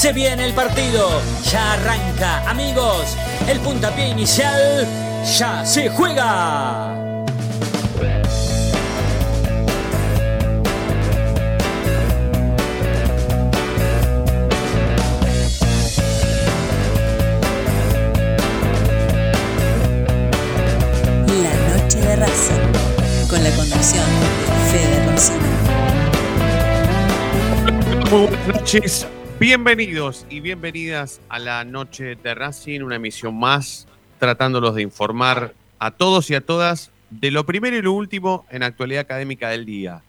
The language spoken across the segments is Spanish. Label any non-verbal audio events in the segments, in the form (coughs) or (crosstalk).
Se viene el partido, ya arranca, amigos, el puntapié inicial ya se juega. La noche de Racing, con la conducción de Fede Rosino. Muy buenas noches, bienvenidos y bienvenidas a la noche de Racing, una emisión más, tratándolos de informar a todos y a todas de lo primero y lo último en actualidad académica del día.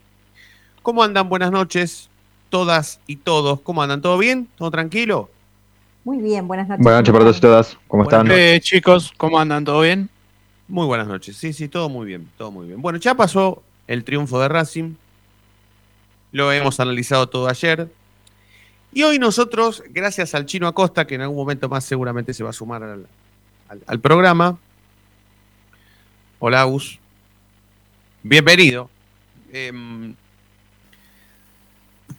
¿Cómo andan? Buenas noches, todas y todos. ¿Cómo andan? ¿Todo bien? ¿Todo tranquilo? Muy bien, buenas noches. Buenas noches para todos y todas. ¿Cómo Buenas están? Eh, chicos, ¿cómo andan? ¿Todo bien? Muy buenas noches. Sí, sí, todo muy bien, todo muy bien. Bueno, ya pasó el triunfo de Racing. Lo hemos analizado todo ayer. Y hoy nosotros, gracias al chino Acosta, que en algún momento más seguramente se va a sumar al, programa. Hola, Agus. Bienvenido. Em,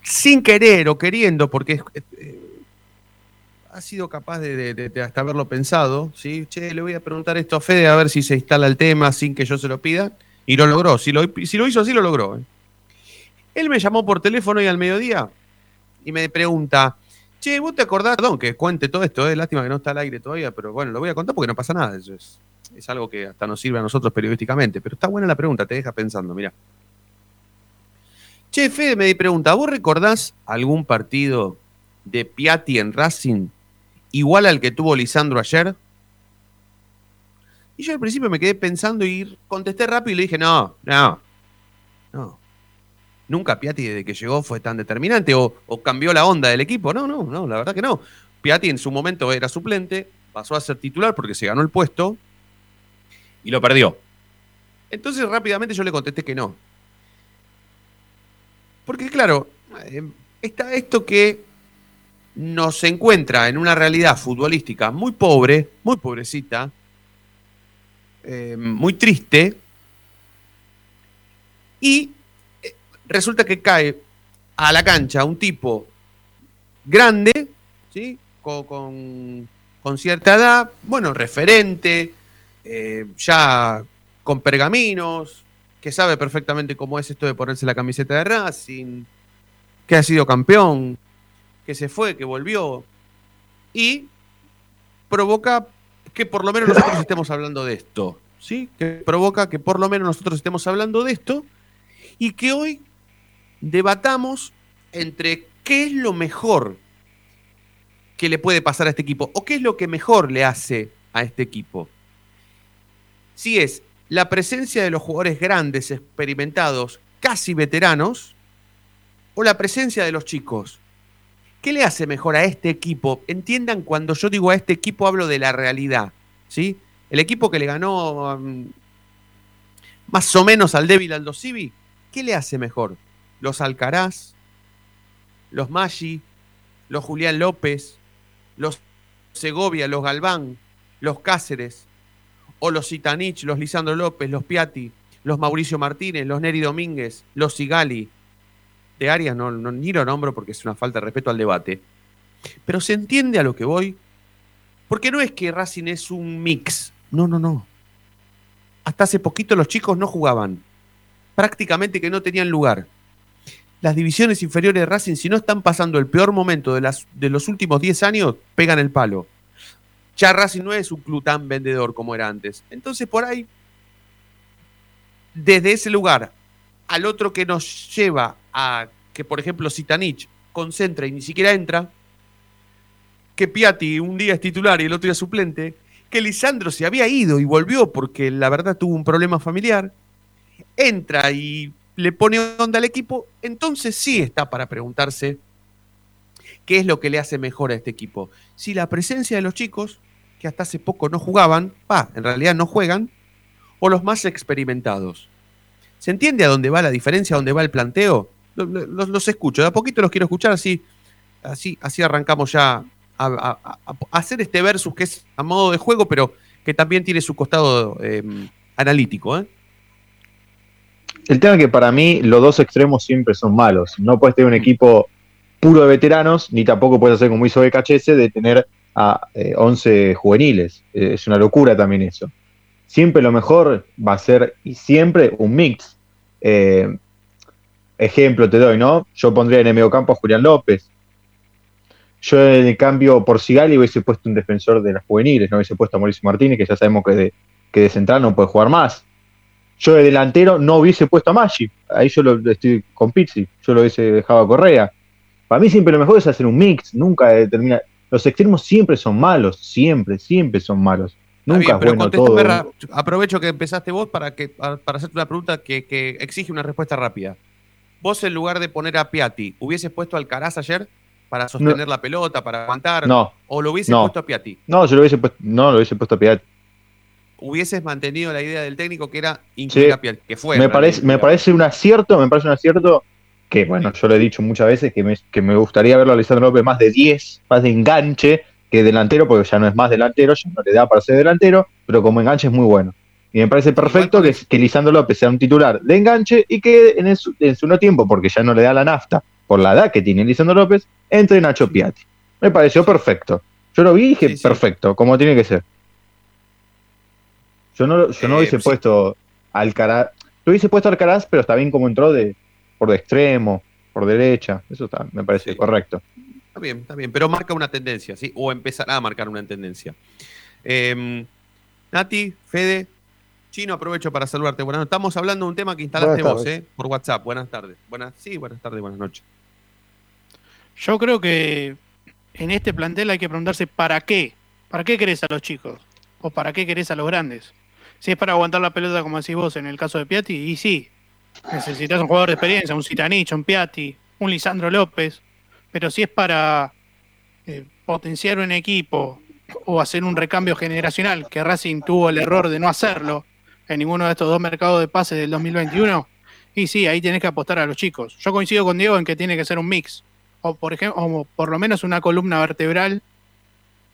sin querer o queriendo, porque eh, ha sido capaz de, hasta haberlo pensado, ¿sí? Le voy a preguntar esto a Fede a ver si se instala el tema sin que yo se lo pida. Y lo logró. Si lo, si lo hizo así, lo logró. ¿eh? Él me llamó por teléfono hoy al mediodía y me pregunta, che, ¿vos te acordás? Perdón, que cuente todo esto, es lástima que no está al aire todavía, pero bueno, lo voy a contar porque no pasa nada. Eso es, es algo que hasta nos sirve a nosotros periodísticamente. Pero está buena la pregunta, te deja pensando, mira. Che, Fede me pregunta, ¿vos recordás algún partido de Piatti en Racing igual al que tuvo Lisandro ayer? Y yo al principio me quedé pensando y contesté rápido y le dije, no, no, no. Nunca Piatti desde que llegó fue tan determinante o, cambió la onda del equipo. No, no, no, la verdad que no. Piatti en su momento era suplente, pasó a ser titular porque se ganó el puesto y lo perdió. Entonces rápidamente yo le contesté que no. Porque claro, eh, está esto que nos encuentra en una realidad futbolística muy pobre, muy pobrecita, eh, muy triste, y resulta que cae a la cancha un tipo grande, ¿sí? con, con- cierta edad, bueno, referente, eh, ya con pergaminos, que sabe perfectamente cómo es esto de ponerse la camiseta de Racing, que ha sido campeón, que se fue, que volvió, y provoca que por lo menos nosotros estemos hablando de esto, ¿sí? Que provoca que por lo menos nosotros estemos hablando de esto y que hoy debatamos entre qué es lo mejor que le puede pasar a este equipo o qué es lo que mejor le hace a este equipo. Si es la presencia de los jugadores grandes, experimentados, casi veteranos, o la presencia de los chicos. ¿Qué le hace mejor a este equipo? Entiendan, cuando yo digo a este equipo hablo de la realidad, ¿sí? El equipo que le ganó um, más o menos al débil Aldo Civi, ¿qué le hace mejor? Los Alcaraz, los Maggi, los Julián López, los Segovia, los Galván, los Cáceres, o los Zitanich, los Lisandro López, los Piatti, los Mauricio Martínez, los Neri Domínguez, los Sigali. De Arias no, no- ni lo nombro porque es una falta de respeto al debate. Pero se entiende a lo que voy. Porque no es que Racing es un mix. No, no, no. Hasta hace poquito los chicos no jugaban. Prácticamente que no tenían lugar. Las divisiones inferiores de Racing, si no están pasando el peor momento de, las, de los últimos 10 años, pegan el palo. Ya Racing no es un club vendedor como era antes. Entonces, por ahí, desde ese lugar al otro que nos lleva a que, por ejemplo, Zitanich concentra y ni siquiera entra, que Piatti un día es titular y el otro día es suplente, que Lisandro se había ido y volvió porque la verdad tuvo un problema familiar, entra y le pone onda al equipo, entonces sí está para preguntarse qué es lo que le hace mejor a este equipo. Si la presencia de los chicos, que hasta hace poco no jugaban, en realidad no juegan, o los más experimentados. ¿Se entiende a dónde va la diferencia, a dónde va el planteo? Los, escucho, de a poquito los quiero escuchar, así, así, así arrancamos ya a hacer este versus que es a modo de juego, pero que también tiene su costado eh, analítico. ¿eh? El tema es que para mí los dos extremos siempre son malos. No puedes tener un equipo puro de veteranos, ni tampoco puedes hacer como hizo BKHS de tener a eh, 11 juveniles. Eh, es una locura también eso. Siempre lo mejor va a ser, y siempre, un mix. Eh, ejemplo te doy, ¿no? Yo pondría en el mediocampo a Julián López. Yo en el cambio por Sigali hubiese puesto un defensor de las juveniles, no hubiese puesto a Mauricio Martínez, que ya sabemos que de, que de central no puede jugar más. Yo de delantero no hubiese puesto a Maggi. Ahí yo lo estoy con Pizzi. Yo lo hubiese dejado a Correa. Para mí siempre lo mejor es hacer un mix. Nunca determina. Los extremos siempre son malos. Siempre, siempre son malos. Nunca bien, es bueno todo. ra- aprovecho que empezaste vos para, que, para hacerte una pregunta que, que exige una respuesta rápida. Vos, en lugar de poner a Piatti, ¿hubieses puesto al Caraz ayer para sostener la pelota, para aguantar? No, ¿O lo hubieses No. puesto a Piatti? no, yo lo hubiese puesto, no, lo hubiese puesto a Piatti. Hubieses mantenido la idea del técnico que era incluir Sí. a Piatti, que fue. me parece, me parece un acierto, me parece un acierto que, bueno, yo lo he dicho muchas veces, que me, que me gustaría verlo a Alessandro López más de 10, más de enganche que delantero, porque ya no es más delantero, ya no le da para ser delantero, pero como enganche es muy bueno. Y me parece perfecto que, que Lisandro López sea un titular de enganche y que en, el su- en su no tiempo, porque ya no le da la nafta, por la edad que tiene Lisandro López, entre Nacho Piatti. Me pareció perfecto. Yo lo vi y dije, Sí, sí. perfecto, como tiene que ser. Yo no, yo no Eh, hubiese sí. puesto Alcaraz, yo hubiese puesto Alcaraz, pero está bien como entró de por de extremo, por derecha, eso está, me parece Sí. correcto. Está bien, está bien, pero marca una tendencia, ¿sí? O empezará a marcar una tendencia. Em, Nati, Fede, Chino, aprovecho para saludarte. Bueno, estamos hablando de un tema que instalaste vos. ¿eh? Por WhatsApp. Buenas tardes. Buenas, sí, buenas tardes, buenas noches. Yo creo que en este plantel hay que preguntarse para qué. ¿Para qué querés a los chicos? ¿O para qué querés a los grandes? Si es para aguantar la pelota, como decís vos en el caso de Piatti, y sí, necesitas un jugador de experiencia, un Citanich, un Piatti, un Lisandro López. Pero si es para eh, potenciar un equipo o hacer un recambio generacional, que Racing tuvo el error de no hacerlo en ninguno de estos dos mercados de pases del 2021, y sí, ahí tenés que apostar a los chicos. Yo coincido con Diego en que tiene que ser un mix, o por ejemplo, o por lo menos una columna vertebral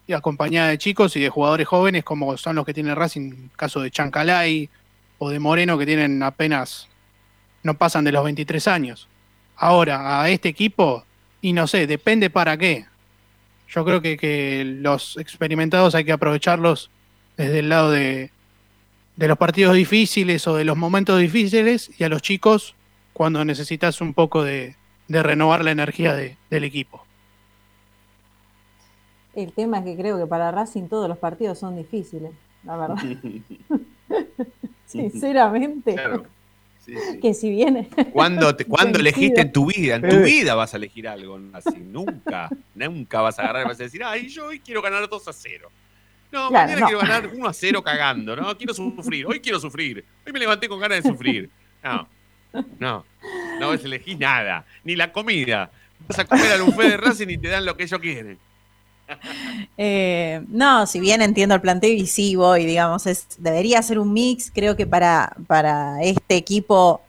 y acompañada de chicos y de jugadores jóvenes como son los que tiene Racing, caso de Chancalay o de Moreno que tienen apenas no pasan de los 23 años. Ahora, a este equipo, y no sé, depende para qué. Yo creo que, que los experimentados hay que aprovecharlos desde el lado de, de los partidos difíciles o de los momentos difíciles y a los chicos cuando necesitas un poco de, de renovar la energía de- del equipo. El tema es que creo que para Racing todos los partidos son difíciles, la verdad. (laughs) (laughs) Sinceramente. Claro. Sí, sí. Que si viene. ¿Cuándo, te- (laughs) cuándo elegiste en tu vida? En tu vida vas a elegir algo así. Nunca, nunca vas a agarrar y vas a decir, ay, yo hoy quiero ganar 2 a 0. No, Claro, mañana no. quiero ganar 1 a 0 cagando, ¿no? Quiero sufrir, hoy quiero sufrir. Hoy me levanté con ganas de sufrir. No, no, no vas a elegir nada, ni la comida. Vas a comer al buffet de Racing y te dan lo que ellos quieren. Eh, no, si bien entiendo el planteo y sí voy, digamos, debería ser un mix. Creo que para, para este equipo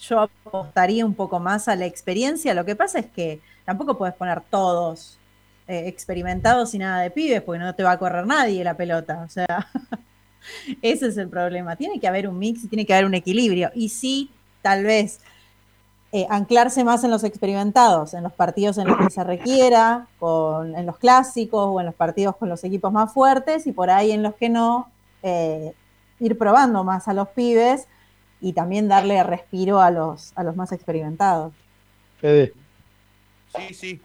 yo apostaría un poco más a la experiencia. Lo que pasa es que tampoco puedes poner todos eh, experimentados y nada de pibes, porque no te va a correr nadie la pelota. O sea, (laughs) ese es el problema. Tiene que haber un mix y tiene que haber un equilibrio. Y sí, tal vez eh, anclarse más en los experimentados, en los partidos en los que se requiera, con, en los clásicos o en los partidos con los equipos más fuertes y por ahí en los que no, eh, ir probando más a los pibes y también darle respiro a los, a los más experimentados. Fede. Sí, sí.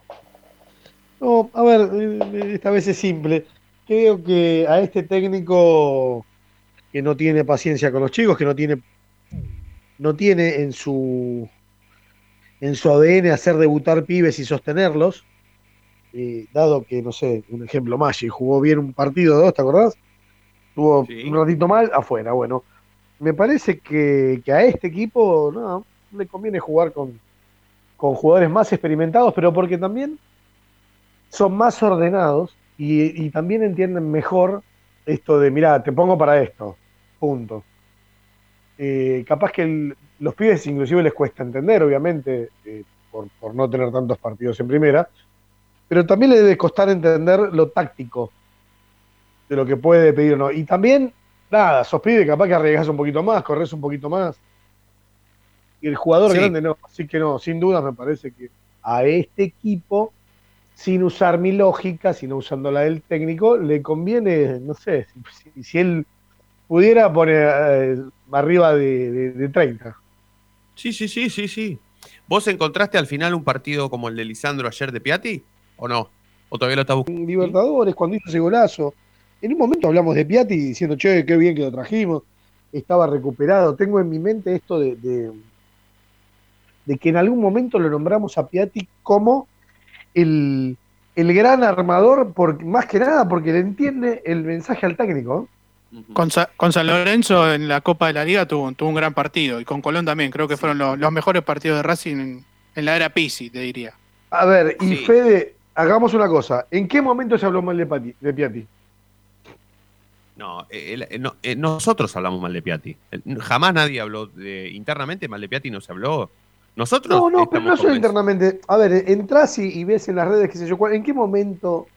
No, a ver, eh, esta vez es simple. Creo que a este técnico que no tiene paciencia con los chicos, que no tiene, no tiene en su en su ADN hacer debutar pibes y sostenerlos, eh, dado que, no sé, un ejemplo, Maggi jugó bien un partido o dos, ¿te acordás? Tuvo Sí. un ratito mal, afuera. Bueno, me parece que, que a este equipo no, le conviene jugar con, con jugadores más experimentados, pero porque también son más ordenados y, y también entienden mejor esto de, mira, te pongo para esto, punto. Eh, capaz que el- los pibes inclusive les cuesta entender, obviamente, eh, por, por no tener tantos partidos en primera, pero también les debe costar entender lo táctico de lo que puede pedir o no. Y también, nada, sos pibe, capaz que arriesgas un poquito más, corres un poquito más. Y el jugador Sí. grande no, así que no, sin duda me parece que a este equipo, sin usar mi lógica, sino usando la del técnico, le conviene, no sé, si, si él pudiera poner eh, arriba de, de- de 30. Sí, sí, sí, sí, sí. ¿Vos encontraste al final un partido como el de Lisandro ayer de Piatti? ¿O no? ¿O todavía lo estás buscando? En Libertadores, cuando hizo ese golazo, en un momento hablamos de Piatti diciendo, che, qué bien que lo trajimos, estaba recuperado. Tengo en mi mente esto de, de, que en algún momento lo nombramos a Piatti como el, el gran armador, por, más que nada porque le entiende el mensaje al técnico. Con, Sa- con San Lorenzo en la Copa de la Liga tuvo, tuvo un gran partido y con Colón también. Creo que fueron los, los mejores partidos de Racing en, en la era Pisi, te diría. A ver, y Sí. Fede, hagamos una cosa. ¿En qué momento se habló mal de, Pati- de Piatti? No, eh, eh, no, eh, nosotros hablamos mal de Piatti. Jamás nadie habló de, internamente mal de Piatti, no se habló. Nosotros. No, no, pero no solo internamente. A ver, entras y, y ves en las redes, qué sé yo, cuál- ¿en qué momento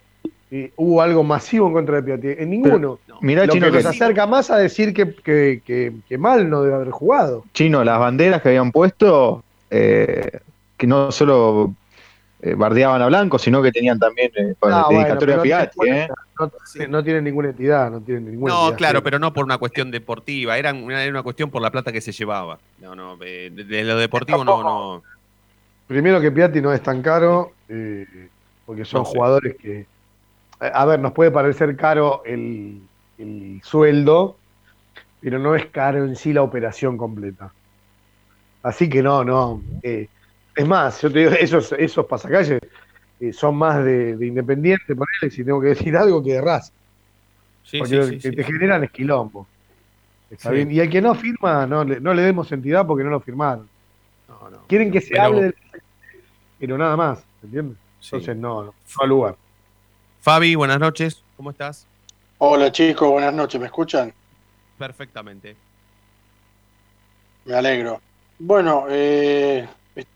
eh, hubo algo masivo en contra de Piatti? En ninguno. No. Mirá, Lo Chino, que nos acerca más a decir que, que- que- que mal no debe haber jugado. Chino, las banderas que habían puesto, eh, que no solo eh, bardeaban a Blanco, sino que tenían también eh, Ah, bueno, dedicatoria pero a Piatti, no- ¿eh? No, Sí. no tienen ninguna entidad, no tienen ninguna No, entidad. claro, pero no por una cuestión deportiva, era una, era una cuestión por la plata que se llevaba. No, no, eh, de, de lo deportivo no, no. Primero que Piatti no es tan caro, eh, porque son No sé. jugadores que. A ver, nos puede parecer caro el, el sueldo, pero no es caro en sí la operación completa. Así que no, no. eh, es más, yo te digo, esos, esos pasacalles eh, son más de, de Independiente, por él, si tengo que decir algo, que de Racing. Sí, porque sí, lo sí, que sí, te generan es quilombo. Está bien. Y al que no firma, no le, no le demos entidad porque no lo firmaron. No, no. Quieren que se Pero- hable del pero nada más, ¿entiendes? Entonces no, no, no al lugar. Fabi, buenas noches. ¿Cómo estás? Hola chicos, buenas noches, ¿me escuchan? Perfectamente. Me alegro. Bueno, eh,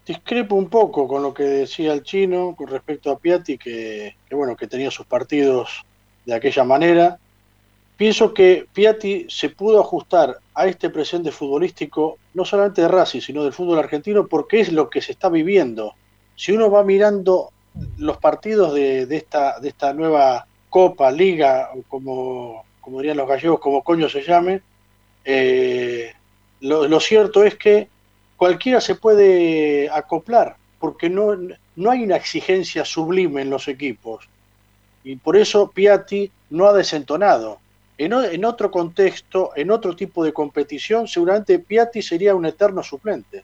discrepo un poco con lo que decía el chino con respecto a Piatti, que, que, bueno, que tenía sus partidos de aquella manera. Pienso que Piatti se pudo ajustar a este presente futbolístico, no solamente de Racing, sino del fútbol argentino, porque es lo que se está viviendo. Si uno va mirando los partidos de, de esta, de esta nueva Copa, Liga, o como, dirían los gallegos, como coño se llame, eh, lo, lo cierto es que cualquiera se puede acoplar, porque no, no hay una exigencia sublime en los equipos. Y por eso Piatti no ha desentonado. En, en otro contexto, en otro tipo de competición, seguramente Piatti sería un eterno suplente.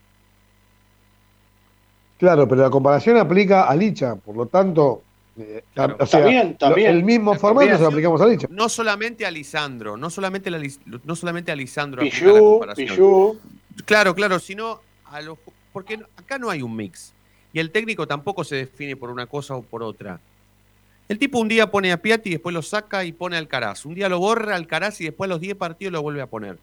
Claro, pero la comparación aplica a Licha, por lo tanto, eh, Claro. o sea, También, también. el mismo La formato se lo aplicamos a Licha. No solamente a Lisandro, no solamente, la Lis- no solamente a Lisandro aplica la Pichu, comparación. Pichu, Claro, claro, sino a los porque no- acá no hay un mix y el técnico tampoco se define por una cosa o por otra. El tipo un día pone a Piatti y después lo saca y pone a Alcaraz. Un día lo borra a Alcaraz y después a los 10 partidos lo vuelve a poner.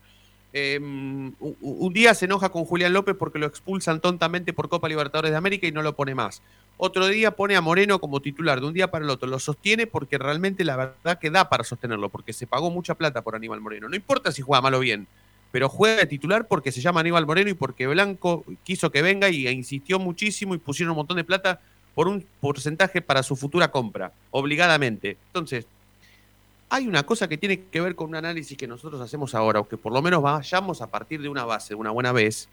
Un, un día se enoja con Julián López porque lo expulsan tontamente por Copa Libertadores de América y no lo pone más. Otro día pone a Moreno como titular de un día para el otro. Lo sostiene porque realmente la verdad que da para sostenerlo, porque se pagó mucha plata por Aníbal Moreno. No importa si juega mal o bien, pero juega de titular porque se llama Aníbal Moreno y porque Blanco quiso que venga y e insistió muchísimo y pusieron un montón de plata por un porcentaje para su futura compra, obligadamente. Entonces, hay una cosa que tiene que ver con un análisis que nosotros hacemos ahora, o que por lo menos vayamos a partir de una base, una buena vez,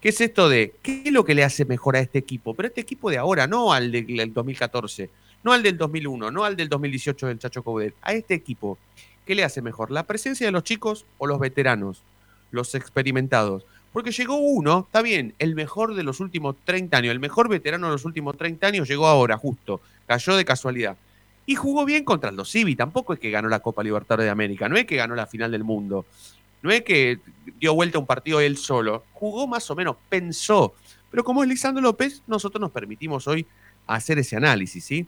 que es esto de qué es lo que le hace mejor a este equipo, pero este equipo de ahora, no al del, del 2014, no al del 2001, no al del 2018 del Chacho Coudet, a este equipo, ¿qué le hace mejor? ¿La presencia de los chicos o los veteranos, los experimentados? Porque llegó uno, está bien, el mejor de los últimos 30 años, el mejor veterano de los últimos 30 años llegó ahora, justo, cayó de casualidad. Y jugó bien contra el Civi, tampoco es que ganó la Copa Libertadores de América, no es que ganó la final del mundo, no es que dio vuelta un partido él solo, jugó más o menos, pensó. Pero como es Lisandro López, nosotros nos permitimos hoy hacer ese análisis, ¿sí?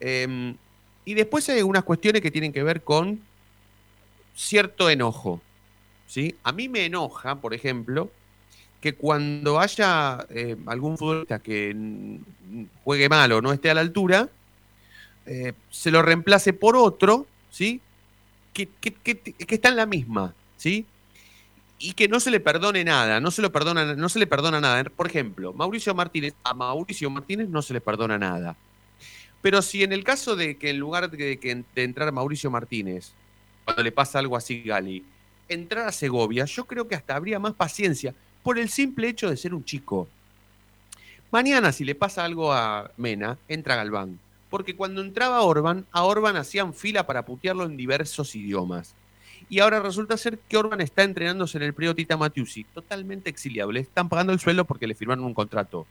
Em, Y después hay algunas cuestiones que tienen que ver con cierto enojo. ¿sí? A mí me enoja, por ejemplo, que cuando haya eh, algún futbolista que juegue mal o no esté a la altura, eh, se lo reemplace por otro, ¿sí? Que, está en la misma, ¿sí? Y que no se le perdone nada, no se, lo perdona, no se le perdona nada. Por ejemplo, Mauricio Martínez, a Mauricio Martínez no se le perdona nada. Pero si en el caso de que en lugar de, que, de entrar Mauricio Martínez, cuando le pasa algo así Gali, entrar a Segovia, yo creo que hasta habría más paciencia por el simple hecho de ser un chico. Mañana, si le pasa algo a Mena, entra Galván. Porque cuando entraba Orban, a Orban hacían fila para putearlo en diversos idiomas. Y ahora resulta ser que Orban está entrenándose en el periodo Tita totalmente exiliable. Le están pagando el sueldo porque le firmaron un contrato.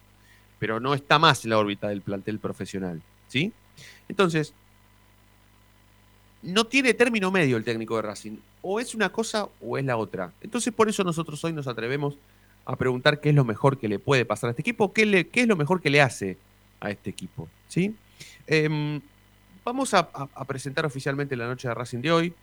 Pero no está más en la órbita del plantel profesional. ¿Sí? Entonces, no tiene término medio el técnico de Racing. O es una cosa o es la otra. Entonces, por eso nosotros hoy nos atrevemos a preguntar qué es lo mejor que le puede pasar a este equipo, qué, qué es lo mejor que le hace a este equipo. ¿sí? Em, vamos a, presentar oficialmente la noche de Racing de hoy.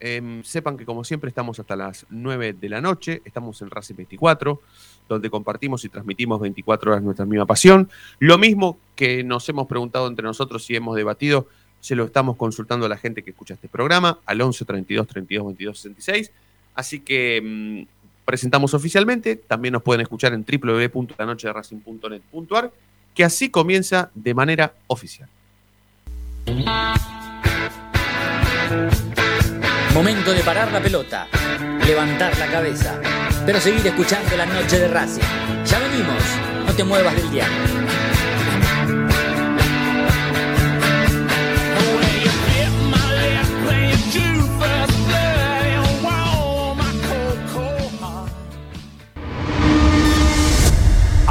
Em, sepan que como siempre estamos hasta las 9 de la noche, estamos en Racing 24, donde compartimos y transmitimos 24 horas nuestra misma pasión. Lo mismo que nos hemos preguntado entre nosotros y hemos debatido, se lo estamos consultando a la gente que escucha este programa, al 11 32 32 22 66. Así que mm, presentamos oficialmente, también nos pueden escuchar en www.lanochederacing.net.ar, que así comienza de manera oficial. Momento de parar la pelota, levantar la cabeza, pero seguir escuchando la noche de Racing. Ya venimos, no te muevas del diario.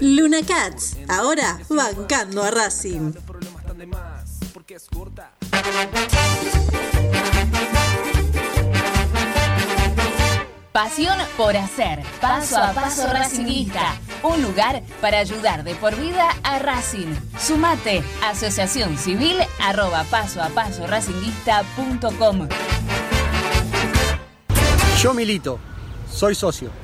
Luna Cats, ahora bancando a Racing. Pasión por hacer. Paso a paso Racingista. Un lugar para ayudar de por vida a Racing. Sumate. Asociación Civil arroba paso a paso racinguista.com. Yo milito. Soy socio.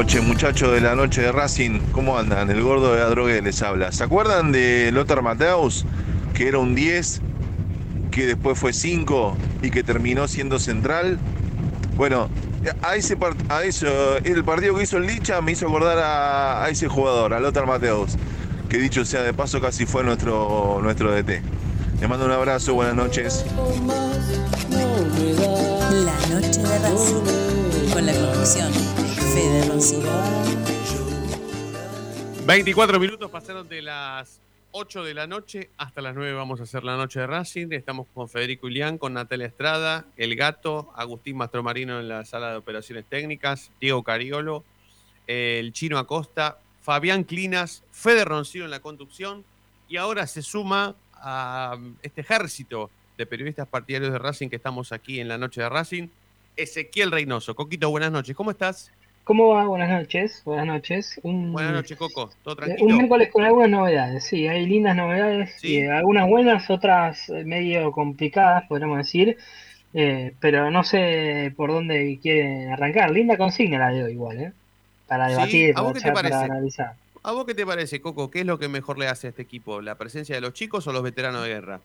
Noches, muchachos de la noche de Racing. ¿Cómo andan? El gordo de la droga les habla. ¿Se acuerdan de Lothar Mateus? Que era un 10, que después fue 5 y que terminó siendo central. Bueno, a ese a eso, el partido que hizo el Licha me hizo acordar a, a ese jugador, a Lothar Mateus, que dicho sea de paso casi fue nuestro, nuestro DT. Les mando un abrazo, buenas noches. La noche de Racing. Con la conducción Fede Roncino. 24 minutos pasaron de las 8 de la noche hasta las 9 vamos a hacer la noche de Racing. Estamos con Federico Ilián, con Natalia Estrada, El Gato, Agustín Mastromarino en la sala de operaciones técnicas, Diego Cariolo, el Chino Acosta, Fabián Clinas, Fede Roncino en la conducción y ahora se suma a este ejército de periodistas partidarios de Racing que estamos aquí en la noche de Racing, Ezequiel Reynoso. Coquito, buenas noches, ¿cómo estás? ¿Cómo va? Buenas noches, buenas noches. Un, Buenas noches, Coco, ¿todo eh, tranquilo? un miércoles con algunas novedades, sí, hay lindas novedades, Sí. eh, algunas buenas, otras eh, medio complicadas, podríamos decir, eh, pero no sé por dónde quieren arrancar. Linda consigna la de hoy igual, ¿eh? Para Sí, debatir, ¿a para, vos qué te para analizar. ¿A vos qué te parece, Coco? ¿Qué es lo que mejor le hace a este equipo? ¿La presencia de los chicos o los veteranos de guerra?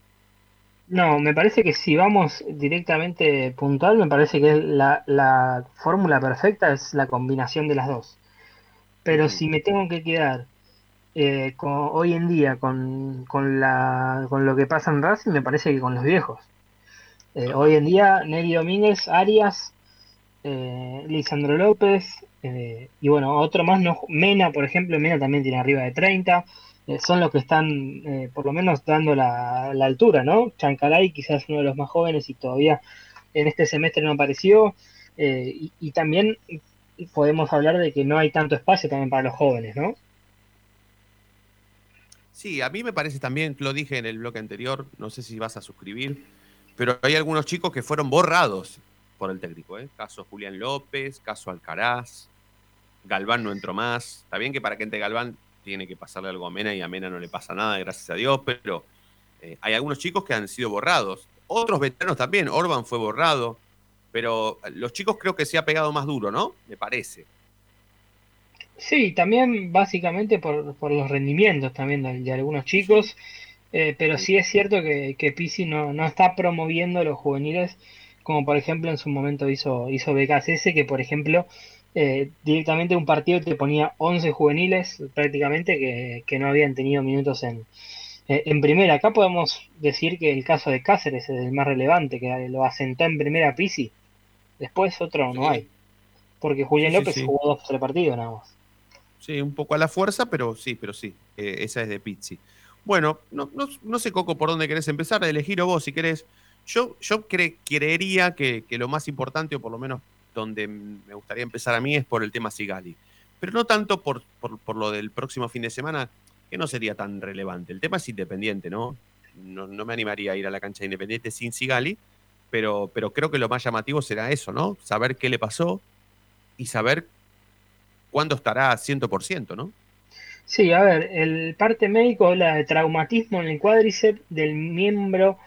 No, me parece que si vamos directamente puntual, me parece que la, la fórmula perfecta es la combinación de las dos. Pero si me tengo que quedar eh, con- hoy en día con, con, la, con lo que pasa en Racing, me parece que con los viejos. Eh, hoy en día, Nelly Domínguez, Arias, eh, Lisandro López, eh, y bueno, otro más, no, Mena, por ejemplo, Mena también tiene arriba de 30, eh, son los que están eh, por lo menos dando la, la altura, ¿no? Chancaray quizás uno de los más jóvenes y todavía en este semestre no apareció, eh, y, también podemos hablar de que no hay tanto espacio también para los jóvenes, ¿no? Sí, a mí me parece también, lo dije en el bloque anterior, no sé si vas a suscribir, pero hay algunos chicos que fueron borrados por el técnico, ¿eh? Caso Julián López, caso Alcaraz, Galván no entró más. Está bien que para que entre Galván tiene que pasarle algo a Mena y a Mena no le pasa nada, gracias a Dios, pero eh, hay algunos chicos que han sido borrados. Otros veteranos también, Orban fue borrado, pero los chicos creo que se ha pegado más duro, ¿no? Me parece. Sí, también básicamente por, por los rendimientos también de, algunos chicos, eh, pero sí es cierto que, que Pizzi no, no está promoviendo los juveniles como por ejemplo en su momento hizo, hizo BKSS, que por ejemplo eh, directamente un partido te ponía 11 juveniles prácticamente que, que no habían tenido minutos en, eh, en primera. Acá podemos decir que el caso de Cáceres es el más relevante, que lo asentó en primera Pizzi, después otro no hay. porque Julián Sí, López sí. jugó dos o tres partidos nada más. Sí, un poco a la fuerza, pero sí, pero sí. eh, esa es de Pizzi. Bueno, no, no, no sé, Coco, por dónde querés empezar. Elegir o vos, si querés. Yo, yo cre- creería que, que lo más importante, o por lo menos donde me gustaría empezar a mí, es por el tema Sigali. Pero no tanto por, por, lo del próximo fin de semana, que no sería tan relevante. El tema es independiente, ¿no? No, no me animaría a ir a la cancha de Independiente sin Sigali, pero, pero creo que lo más llamativo será eso, ¿no? Saber qué le pasó y saber cuándo estará 100%, ¿no? Sí, a ver, el parte médico habla de traumatismo en el cuádriceps del miembro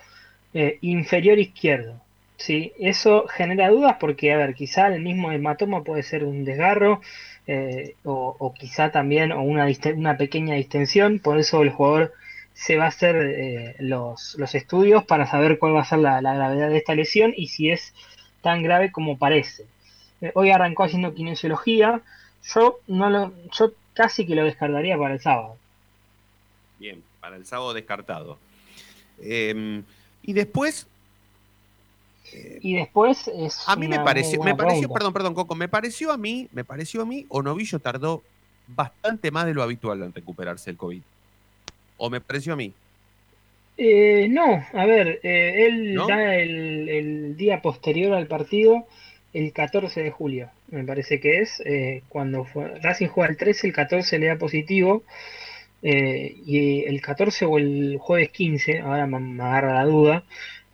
eh, inferior izquierdo. Sí, eso genera dudas porque, a ver, quizá el mismo hematoma puede ser un desgarro eh, o, quizá también o una, pequeña distensión, por eso el jugador se va a hacer eh, los, estudios para saber cuál va a ser la, gravedad de esta lesión y si es tan grave como parece. Eh, hoy arrancó haciendo kinesiología, yo no lo, yo casi que lo descartaría para el sábado. Bien, para el sábado descartado. Eh, y después, Y después es a mí me pareció, me pareció, pregunta. perdón, perdón, Coco, me pareció a mí, me pareció a mí, o Novillo tardó bastante más de lo habitual en recuperarse el COVID. O me pareció a mí. Eh, no, a ver, eh, él ¿No? da el, el día posterior al partido, el 14 de julio, me parece que es, eh, cuando fue, Racing juega el 13, el 14 le da positivo, eh, y el 14 o el jueves 15, ahora me, me agarra la duda,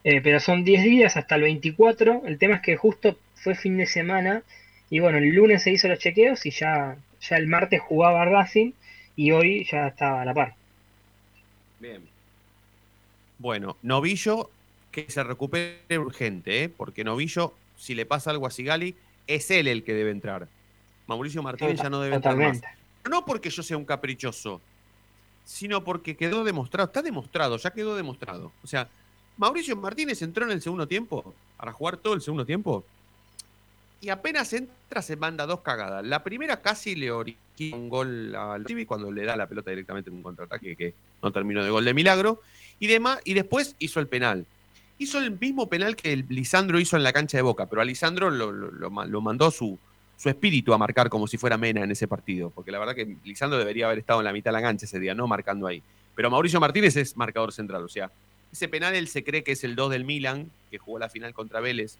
eh, pero son 10 días hasta el 24, el tema es que justo fue fin de semana, y bueno, el lunes se hizo los chequeos y ya, ya el martes jugaba Racing, y hoy ya estaba a la par. Bien. Bueno, Novillo que se recupere urgente, ¿eh? porque Novillo, si le pasa algo a Sigali, es él el que debe entrar. Mauricio Martínez ya no debe entrar más. No porque yo sea un caprichoso, sino porque quedó demostrado, está demostrado, ya quedó demostrado. O sea, Mauricio Martínez entró en el segundo tiempo, para jugar todo el segundo tiempo, y apenas entra se manda dos cagadas. La primera casi le origina un gol al Civi cuando le da la pelota directamente en un contraataque que no terminó de gol de milagro. Y, demás, y después hizo el penal. Hizo el mismo penal que el Lisandro hizo en la cancha de Boca, pero a Lisandro lo, lo- lo ma- lo mandó su, su espíritu a marcar como si fuera Mena en ese partido, porque la verdad que Lisandro debería haber estado en la mitad de la cancha ese día, no marcando ahí. Pero Mauricio Martínez es marcador central, o sea, ese penal él se cree que es el 2 del Milan, que jugó la final contra Vélez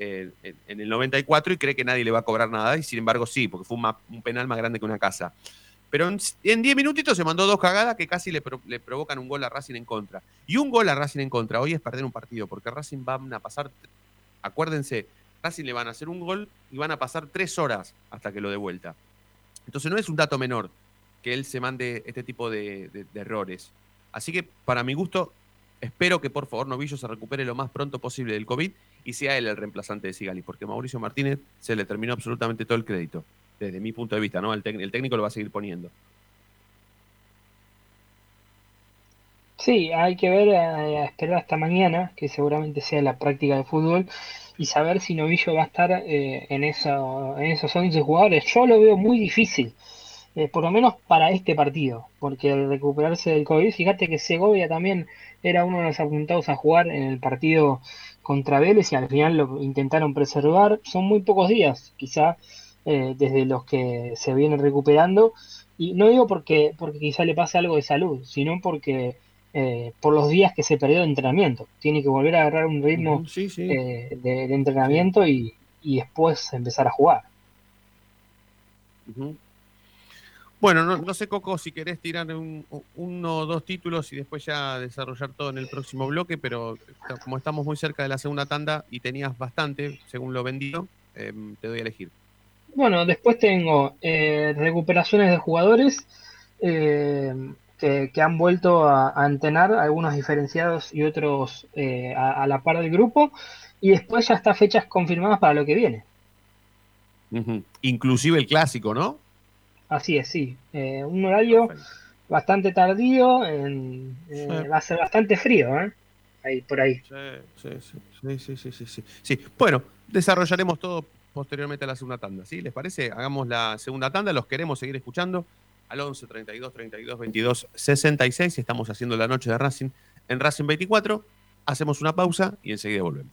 eh, en, el 94 y cree que nadie le va a cobrar nada, y sin embargo sí, porque fue un, penal más grande que una casa. Pero en en 10 minutitos se mandó dos cagadas que casi le, pro- le provocan un gol a Racing en contra. Y un gol a Racing en contra hoy es perder un partido, porque Racing van a pasar, acuérdense, Racing le van a hacer un gol y van a pasar tres horas hasta que lo dé vuelta. Entonces no es un dato menor que él se mande este tipo de errores. Así que para mi gusto, espero que por favor Novillo se recupere lo más pronto posible del COVID y sea él el reemplazante de Sigali, porque Mauricio Martínez se le terminó absolutamente todo el crédito, desde mi punto de vista, ¿no? El, el técnico lo va a seguir poniendo. Sí, hay que ver, eh, a esperar hasta mañana, que seguramente sea la práctica de fútbol, y saber si Novillo va a estar eh, en, eso, en esos 11 jugadores. Yo lo veo muy difícil, eh, por lo menos para este partido, porque al recuperarse del COVID, fíjate que Segovia también era uno de los apuntados a jugar en el partido contra Vélez y al final lo intentaron preservar. Son muy pocos días, quizá eh, desde los que se vienen recuperando. Y no digo porque, porque quizá le pase algo de salud, sino porque eh, por los días que se perdió de entrenamiento. Tiene que volver a agarrar un ritmo eh, de, de entrenamiento y, y después empezar a jugar. Ujú. Bueno, no, no sé, Coco, si querés tirar un- uno o dos títulos y después ya desarrollar todo en el próximo bloque, pero como estamos muy cerca de la segunda tanda y tenías bastante, según lo vendido, em, te doy a elegir. Bueno, después tengo eh, recuperaciones de jugadores eh, que, que han vuelto a, a entrenar, algunos diferenciados y otros eh, a, a la par del grupo. Y después ya está fechas confirmadas para lo que viene. Inclusive el clásico, ¿no? Así es, sí. Eh, un horario bastante tardío, en- eh, Sí. va a ser bastante frío, ¿eh? Ahí, por ahí. Sí, sí, sí, sí, sí, sí, sí, sí. Sí, bueno, desarrollaremos todo posteriormente a la segunda tanda, ¿sí? ¿Les parece? Hagamos la segunda tanda, los queremos seguir escuchando al 11 32 32 22 66. Estamos haciendo la noche de Racing en Racing 24. Hacemos una pausa y enseguida volvemos.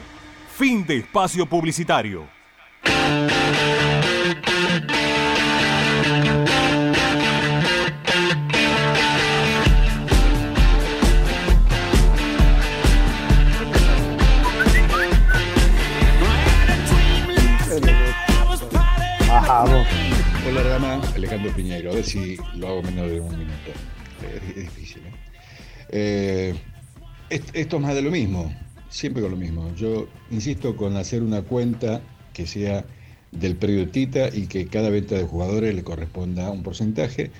Fin de espacio publicitario. Vamos. Hola Dama, Alejandro Piñeiro, a ver si lo hago menos de un minuto. Es, difícil. ¿eh? Eh, est- esto es más de lo mismo, siempre con lo mismo. Yo insisto con hacer una cuenta que sea del predio Tita y que cada venta de jugadores le corresponda un porcentaje,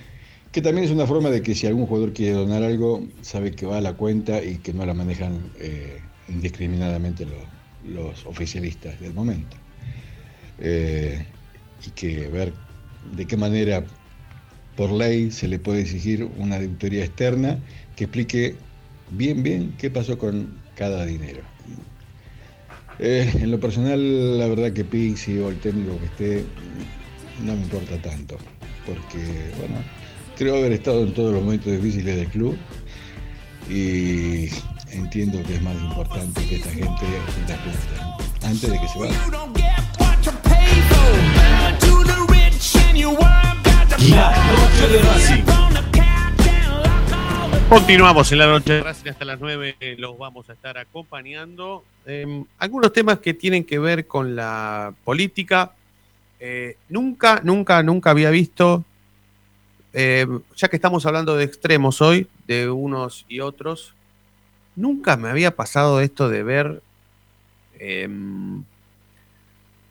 que también es una forma de que si algún jugador quiere donar algo, sabe que va a la cuenta y que no la manejan eh, indiscriminadamente lo- los oficialistas del momento. Eh, y que ver de qué manera por ley se le puede exigir una auditoría externa que explique bien, bien qué pasó con cada dinero. Eh, en lo personal, la verdad que Pixi o el técnico que esté, no me importa tanto, porque, bueno, creo haber estado en todos los momentos difíciles del club y entiendo que es más importante que esta gente la plata antes de que se vaya. Continuamos en la noche de hasta las 9, eh, los vamos a estar acompañando. Eh, algunos temas que tienen que ver con la política. Eh, nunca, nunca, nunca había visto, eh, ya que estamos hablando de extremos hoy, de unos y otros, nunca me había pasado esto de ver em,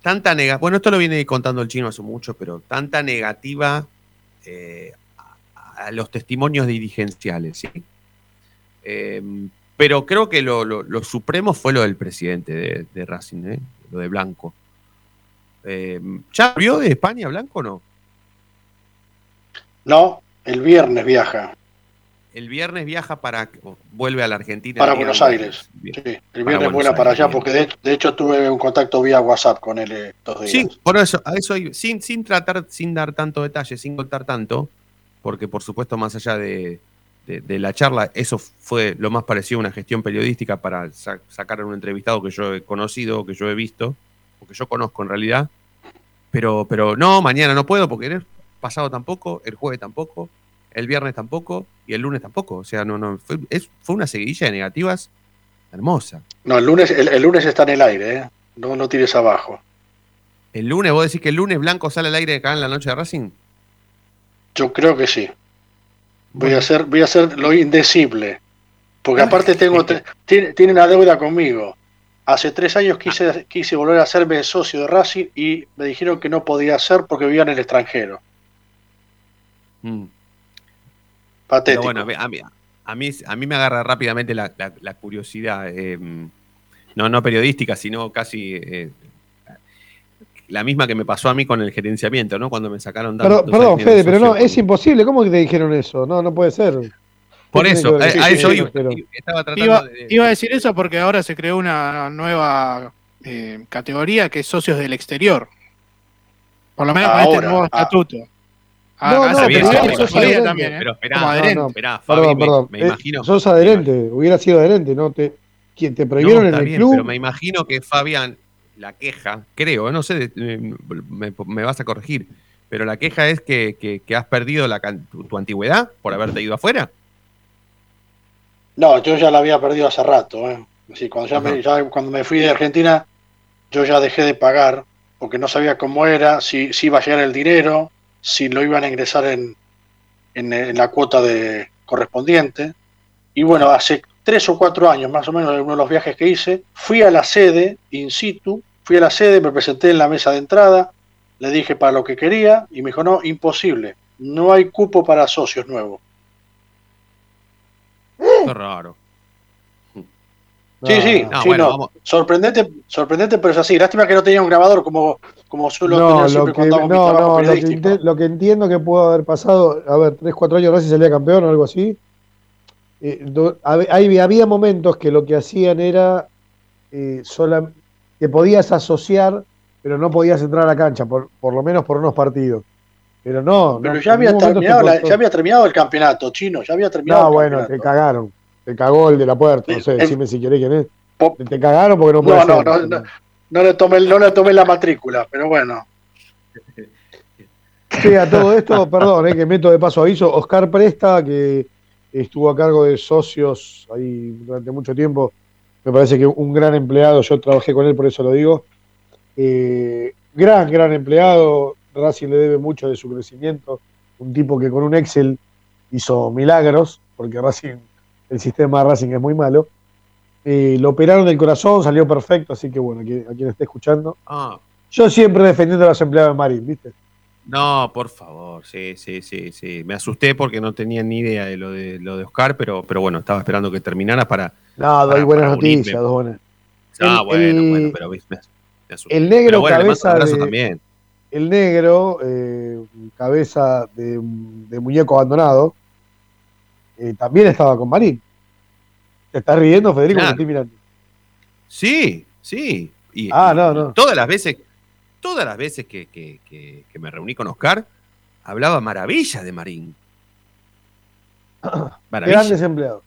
tanta negativa. Bueno, esto lo viene contando el chino hace mucho, pero tanta negativa eh, a, los testimonios dirigenciales, ¿sí? Em, pero creo que lo, lo- lo supremo fue lo del presidente de, de Racing, ¿eh? lo de Blanco. Em, ¿Ya vio de España Blanco o no? No, el viernes viaja El viernes viaja para. vuelve a la Argentina. para Buenos. Aires. Sí, el viernes vuela para allá porque de, de hecho tuve un contacto vía WhatsApp con él eh, estos días. Sí, por eso, a eso sin, sin tratar, sin dar tanto detalle, sin contar tanto, porque por supuesto, más allá de, de- de la charla, eso fue lo más parecido a una gestión periodística para sa- sacar a un entrevistado que yo he conocido, que yo he visto, o que yo conozco en realidad. Pero, pero no, mañana no puedo, porque el pasado tampoco, el jueves tampoco, el viernes tampoco y el lunes tampoco. O sea, no, no, fue, es- fue una seguidilla de negativas hermosa. No, el lunes, el, el lunes está en el aire, ¿eh? no, no tires abajo. El lunes, vos decís que el lunes Blanco sale al aire acá en la noche de Racing. Yo creo que sí. Voy a hacer, voy a hacer lo indecible. Porque aparte tengo tiene, tiene una deuda conmigo. Hace tres años quise, quise volver a hacerme socio de Racing y me dijeron que no podía hacer porque vivía en el extranjero. Mm. Patético. Pero bueno, a mí, a mí, a mí me agarra rápidamente la, la- la curiosidad, eh, no, no periodística, sino casi eh, la misma que me pasó a mí con el gerenciamiento, ¿no? Cuando me sacaron Perdón, tantos perdón, de Fede, pero no, es imposible. ¿Cómo que te dijeron eso? No, no puede ser. Por ¿Qué tiene eso, a, eso iba. Estaba tratando Iba, de- iba a decir eso porque ahora se creó una nueva eh, categoría que es socios del exterior. Por lo menos con este Ahora, nuevo ah. estatuto. Ah, No, acá no, se pero sos adherente. también, ¿eh? Pero esperá, Como no, adherente. no, esperá, Fabi, Perdón, me- perdón. me Eh, imagino- sos adherente, hubiera sido adherente, ¿no? Te, quien te prohibieron en el bien, club. pero me imagino que Fabián, la queja, creo, no sé, eh, me, me vas a corregir, pero la queja es que, que- que has perdido la, tu, tu antigüedad por haberte ido afuera. No, yo ya la había perdido hace rato. ¿eh? Sí, cuando, ya me, ya cuando me fui de Argentina, yo ya dejé de pagar porque no sabía cómo era, si, si iba a llegar el dinero, si lo iban a ingresar en, en, en la cuota de correspondiente. Y bueno, hace tres o cuatro años más o menos, en uno de los viajes que hice, fui a la sede in situ, fui a la sede, me presenté en la mesa de entrada, le dije para lo que quería y me dijo, no, imposible, no hay cupo para socios nuevos. Qué raro. Sí, sí, No, sí, bueno, no. vamos. Sorprendente, sorprendente, pero es así. Lástima que no tenía un grabador como, como suelo No, tener lo siempre que, cuando hago mi no, trabajo no, lo que, lo que entiendo que pudo haber pasado, a ver, 3, 4 años Racing salía campeón o algo así. eh, do- hab- hay- había momentos que lo que hacían era eh, sola- que podías asociar, pero no podías entrar a la cancha, por, por lo menos por unos partidos. Pero no, Pero no, ya había, te terminado la- ya había terminado el campeonato, chino, ya había terminado No, el bueno, campeonato. te cagaron. Te cagó el de la puerta, no sé, el- decime si querés quién es. Te, te cagaron porque no No, puede no, ser. no, no, no le tomé, no le tomé la matrícula, pero bueno. Sí, a todo esto, (laughs) perdón, eh, que meto de paso aviso. Oscar Presta, que estuvo a cargo de socios ahí durante mucho tiempo, me parece que un gran empleado, yo trabajé con él, por eso lo digo. Eh, gran, gran empleado, Racing le debe mucho de su crecimiento. Un tipo que con un Excel hizo milagros, porque Racing, el sistema de Racing es muy malo. Eh, lo operaron del corazón, salió perfecto, así que bueno, a quien, a quien esté escuchando. Ah, Yo siempre defendiendo a los empleados de Marín, ¿viste? no, por favor, sí, sí, sí, sí. Me asusté porque no tenía ni idea de lo de lo de Oscar, pero, pero bueno, estaba esperando que terminara para. No, doy buenas noticias, dos buenas. Ah, El- bueno, el- bueno, pero asusté. El negro bueno, cabeza de- también. El negro, eh, cabeza de, de muñeco abandonado, eh, también estaba con Marín. ¿Te estás riendo, Federico? Claro. Estoy mirando. Sí, sí. Y, Ah, no, no. Todas las veces, todas las veces que, que- que- que me reuní con Oscar, hablaba maravillas de Marín. Maravilla. (coughs) Grandes empleados.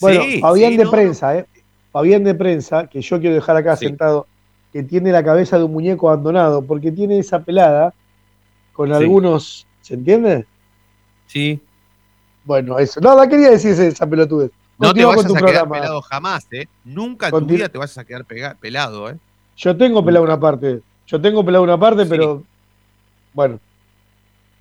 Bueno, Sí, Fabián sí, de no, prensa, ¿eh? Fabián de prensa, que yo quiero dejar acá Sí. sentado, que tiene la cabeza de un muñeco abandonado, porque tiene esa pelada con algunos, ¿se entiende? Sí. Bueno, eso. No, la quería decir esa pelotudez. No te con tu a quedar programa. pelado jamás, ¿eh? Nunca en Continu- tu vida te vas a quedar pelado, ¿eh? Yo tengo pelado una parte. Yo tengo pelado una parte, pero. Bueno,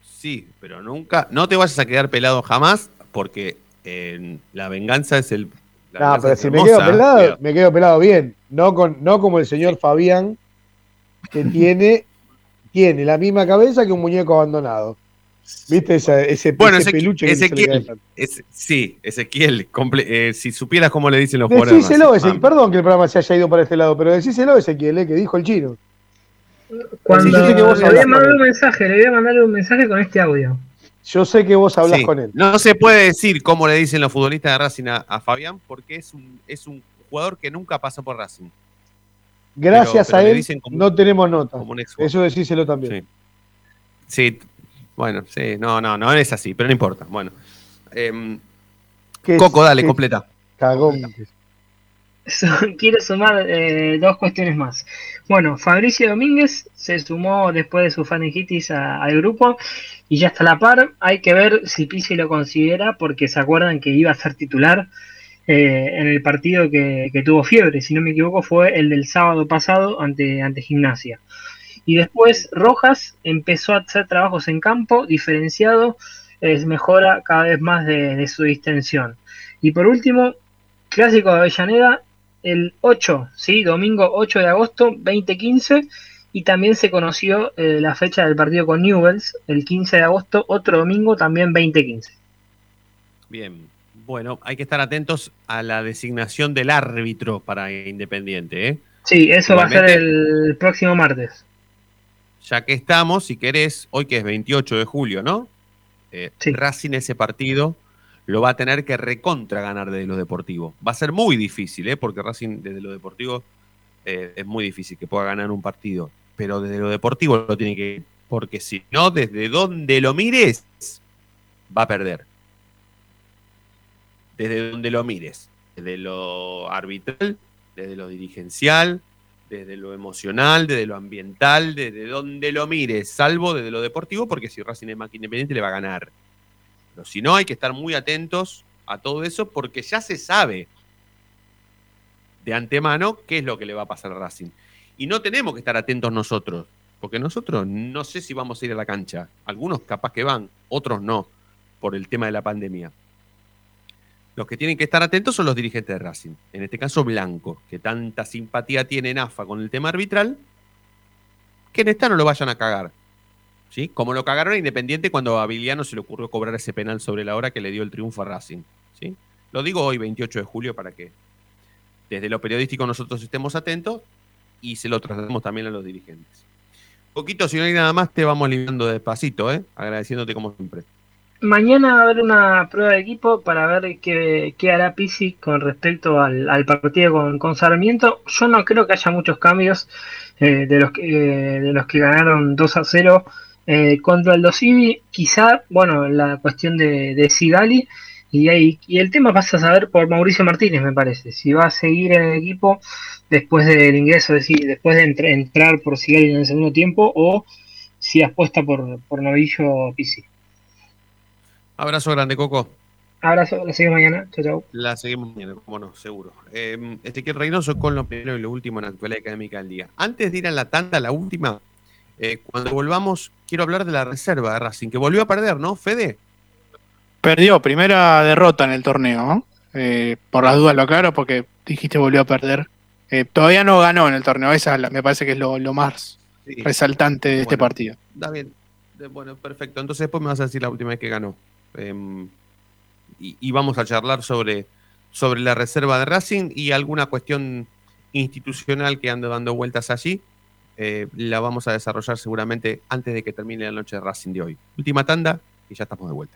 Sí, pero nunca, no te vayas a quedar pelado jamás, porque eh, la venganza es el. no, pero si me quedo pelado, me quedo pelado bien. No, con, no como el señor Fabián, que (laughs) tiene, tiene la misma cabeza que un muñeco abandonado. ¿Viste esa- ese, Bueno, ese Ezequiel, peluche Ezequiel, tanto? es- sí, Ezequiel, comple- eh, si supieras cómo le dicen los Decíselo, Racing, Ezequiel. Perdón que el programa se haya ido para este lado, pero decíselo, Ezequiel, eh, que dijo el chino. Cuando Sí, yo sé que vos le voy a mandar un mensaje, le voy a mandar un mensaje con este audio. Yo sé que vos hablas Sí, con él. No se puede decir cómo le dicen los futbolistas de Racing a, a Fabián, porque es un, es un jugador que nunca pasó por Racing. Gracias pero a él dicen como- no tenemos nota. como un ex Eso decíselo también. Sí, bueno, sí, no, no, no es así, pero no importa. Bueno. Em, ¿Qué es- Coco, dale, qué- completa. (laughs) Quiero sumar eh, dos cuestiones más. Bueno, Fabricio Domínguez se sumó después de su fanegitis a- al grupo y ya está a la par. Hay que ver si Pizzi lo considera porque se acuerdan que iba a ser titular eh, en el partido que, tuvo fiebre. Si no me equivoco, fue el del sábado pasado ante, ante Gimnasia. Y después Rojas empezó a hacer trabajos en campo diferenciado, es mejora cada vez más de, de su distensión. Y por último, Clásico de Avellaneda el 8, ¿sí? Domingo 8 de agosto 2015 y también se conoció eh, la fecha del partido con Newells el 15 de agosto, otro domingo también 2015. Bien. Bueno, hay que estar atentos a la designación del árbitro para Independiente, ¿eh? Sí, eso va a ser el próximo martes. Ya que estamos, si querés, hoy que es 28 de julio, ¿no? Eh, Racing ese partido lo va a tener que recontra ganar desde lo deportivo. Va a ser muy difícil, ¿eh? Porque Racing desde lo deportivo eh, es muy difícil que pueda ganar un partido. Pero desde lo deportivo lo tiene que... Porque si no, desde donde lo mires, va a perder. Desde donde lo mires. Desde lo arbitral, desde lo dirigencial, desde lo emocional, desde lo ambiental, desde donde lo mires, salvo desde lo deportivo, porque si Racing es más independiente le va a ganar. Si no, hay que estar muy atentos a todo eso porque ya se sabe de antemano qué es lo que le va a pasar a Racing. Y no tenemos que estar atentos nosotros, porque nosotros no sé si vamos a ir a la cancha. Algunos capaz que van, otros no, por el tema de la pandemia. Los que tienen que estar atentos son los dirigentes de Racing. En este caso, Blanco, que tanta simpatía tiene en AFA con el tema arbitral, que en esta no lo vayan a cagar. ¿Sí? Como lo cagaron a Independiente cuando a Viliano se le ocurrió cobrar ese penal sobre la hora que le dio el triunfo a Racing. ¿sí? Lo digo hoy, 28 de julio, para que desde lo periodístico nosotros estemos atentos y se lo traslademos también a los dirigentes. Poquito, si no hay nada más, te vamos limando despacito, ¿eh? agradeciéndote como siempre. Mañana va a haber una prueba de equipo para ver qué, hará Pizzi con respecto al, al partido con, con Sarmiento. Yo no creo que haya muchos cambios eh, de, los que, eh, de los que ganaron 2 a 0 eh, contra el Dosivi. Quizá, bueno, la cuestión de, de Sigali. Y, ahí, y el tema pasa a saber por Mauricio Martínez, me parece. Si va a seguir en el equipo después del ingreso, es decir, después de entre- entrar por Sigali en el segundo tiempo, o si apuesta por, por Novillo Pizzi. Abrazo grande, Coco. Abrazo, la seguimos mañana. Chau, chau. La seguimos mañana, como no, seguro. Eh, Ezequiel Reynoso con lo primero y lo último en la actualidad académica del día. Antes de ir a la tanda, la última, eh, cuando volvamos, quiero hablar de la reserva de Racing, que volvió a perder, ¿no, Fede? Perdió, primera derrota en el torneo, ¿no? Eh, por las dudas lo aclaro porque dijiste volvió a perder. Eh, todavía no ganó en el torneo, esa me parece que es lo, lo más Sí. resaltante de este partido. Está bien. Bueno, perfecto. Entonces después me vas a decir la última vez que ganó. Em, y, y vamos a charlar sobre, sobre la reserva de Racing y alguna cuestión institucional que anda dando vueltas allí. Eh, la vamos a desarrollar seguramente antes de que termine la noche de Racing de hoy. Última tanda y ya estamos de vuelta.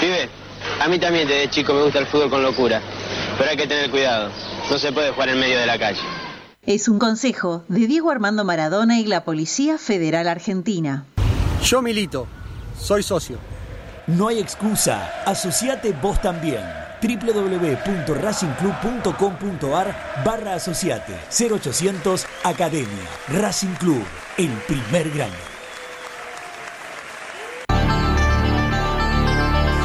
Pibe, a mí también desde chico me gusta el fútbol con locura, pero hay que tener cuidado. No se puede jugar en medio de la calle. Es un consejo de Diego Armando Maradona y la Policía Federal Argentina. Yo milito, soy socio. No hay excusa, asociate vos también www.racingclub.com.ar barra asociate 0800 Academia Racing Club, el primer grande.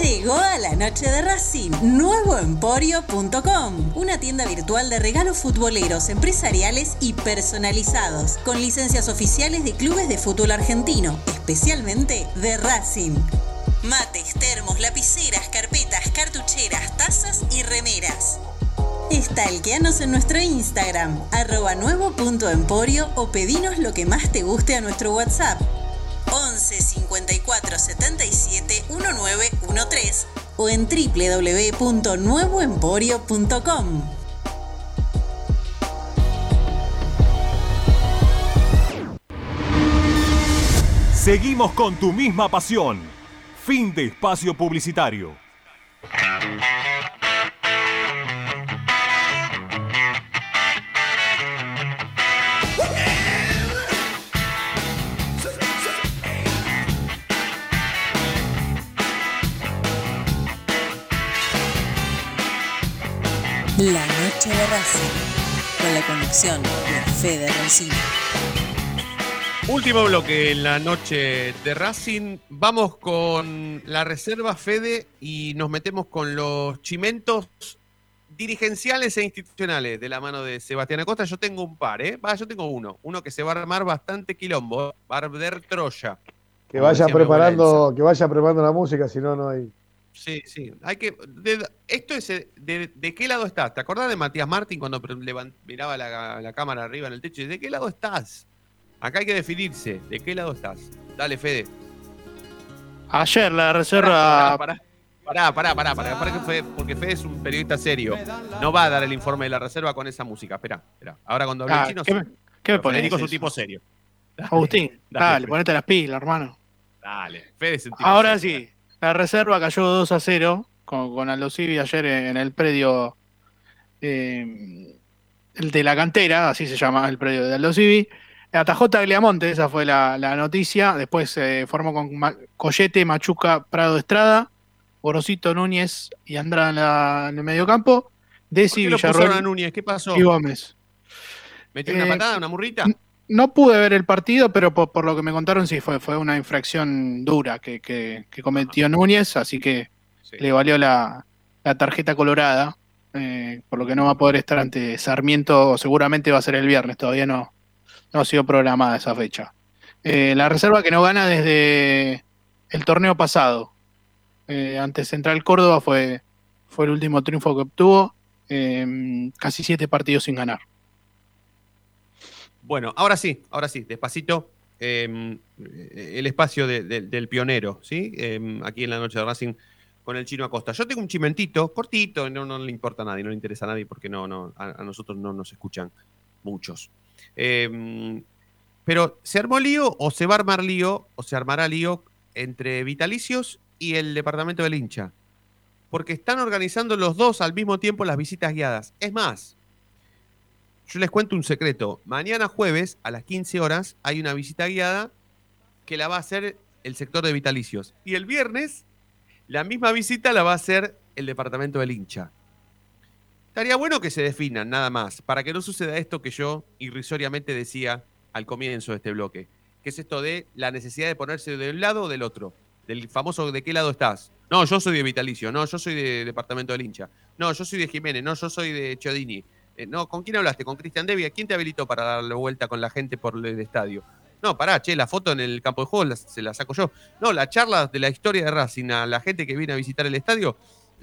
Llegó a la noche de Racing, nuevoemporio.com, una tienda virtual de regalos futboleros, empresariales y personalizados, con licencias oficiales de clubes de fútbol argentino, especialmente de Racing. Mates, termos, lapiceras, carpetas, cartucheras, tazas y remeras. Estalqueanos en nuestro Instagram, arroba nuevo.emporio o pedinos lo que más te guste a nuestro WhatsApp. 11 54 77 1913 o en www.nuevoemporio.com. Seguimos con tu misma pasión. Fin de espacio publicitario. La noche de Racing, con la conexión de Fede Roncino. Último bloque en la noche de Racing. vamos con la reserva Fede y nos metemos con los chimentos dirigenciales e institucionales de la mano de Sebastián Acosta. Yo tengo un par, ¿eh? Va, yo tengo uno. Uno que se va a armar bastante quilombo. ¿eh? Va a arder Troya. Que vaya preparando, que vaya preparando la música, si no, no hay. Sí, sí. Hay que. de- esto es. eh, De, de qué lado estás? ¿Te acordás de Matías Martín cuando miraba la, la cámara arriba en el techo? ¿De qué lado estás? Acá hay que definirse. ¿De qué lado estás? Dale, Fede. Ayer la reserva. Pará, pará, pará, pará, pará, pará que Fede- porque Fede es un periodista serio. No va a dar el informe de la reserva con esa música. Espera, espera. Ahora cuando hable Ah, chino. ¿qué me- qué me pones es un tipo serio. Agustín, Dale, ponete las pilas, hermano. Dale. Fede es un tipo Ahora serio. sí, la reserva cayó 2 a 0 con, con Aldo Civi ayer en el predio eh, el de la cantera, así se llama el predio de Aldo Civi. Atajó Tagliamonte, esa fue la, la noticia. Después se formó con Ma- Collete, Machuca, Prado Estrada, Gorosito Núñez y Andrada en, la- en el mediocampo. ¿Por Desi, qué pusieron a Villarroel Núñez? ¿Qué pasó? y Gómez. ¿Metió una Eh, patada, una murrita? No pude ver el partido, pero por, por lo que me contaron, sí, fue, fue una infracción dura que, que- que cometió Núñez, así que le valió la, la tarjeta colorada, eh, por lo que no va a poder estar ante Sarmiento, seguramente va a ser el viernes, todavía no, no ha sido programada esa fecha. Eh, la reserva que no gana desde el torneo pasado, eh, ante Central Córdoba, fue, fue el último triunfo que obtuvo, eh, casi siete partidos sin ganar. Bueno, ahora sí, ahora sí, despacito. eh, el espacio de- de- del pionero, ¿sí? Eh, aquí en la noche de Racing con el chino Acosta. Yo tengo un chimentito, cortito, no, no le importa a nadie, no le interesa a nadie porque no, no, a, nosotros no nos escuchan muchos. Eh, pero, ¿se armó lío o se va a armar lío o se armará lío entre Vitalicios y el departamento del hincha? Porque están organizando los dos al mismo tiempo las visitas guiadas. Es más, yo les cuento un secreto. Mañana jueves a las 15 horas hay una visita guiada que la va a hacer el sector de vitalicios. Y el viernes la misma visita la va a hacer el departamento del hincha. Estaría bueno que se definan nada más, para que no suceda esto que yo irrisoriamente decía al comienzo de este bloque, que es esto de la necesidad de ponerse de un lado o del otro, del famoso de qué lado estás. No, yo soy de Vitalicio, no, yo soy de departamento del hincha, no, yo soy de Jiménez, no, yo soy de Chiodini, eh, no, ¿con quién hablaste? ¿Con Cristian Devia? ¿Quién te habilitó para dar la vuelta con la gente por el estadio? No, pará, che, la foto en el campo de juego se la saco yo. No, la charla de la historia de Racing a la gente que viene a visitar el estadio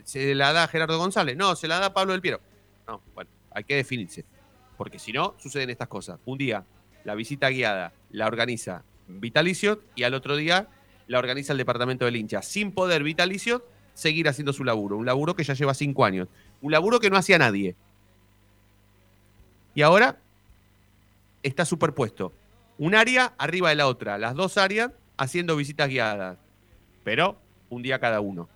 se la da Gerardo González. No, se la da Pablo del Piero. No, bueno, hay que definirse. Porque si no, suceden estas cosas. Un día la visita guiada la organiza Vitalicio y al otro día la organiza el departamento del hincha. Sin poder Vitalicio seguir haciendo su laburo. Un laburo que ya lleva cinco años. Un laburo que no hacía nadie. Y ahora está superpuesto. Un área arriba de la otra. Las dos áreas haciendo visitas guiadas. Pero un día cada uno.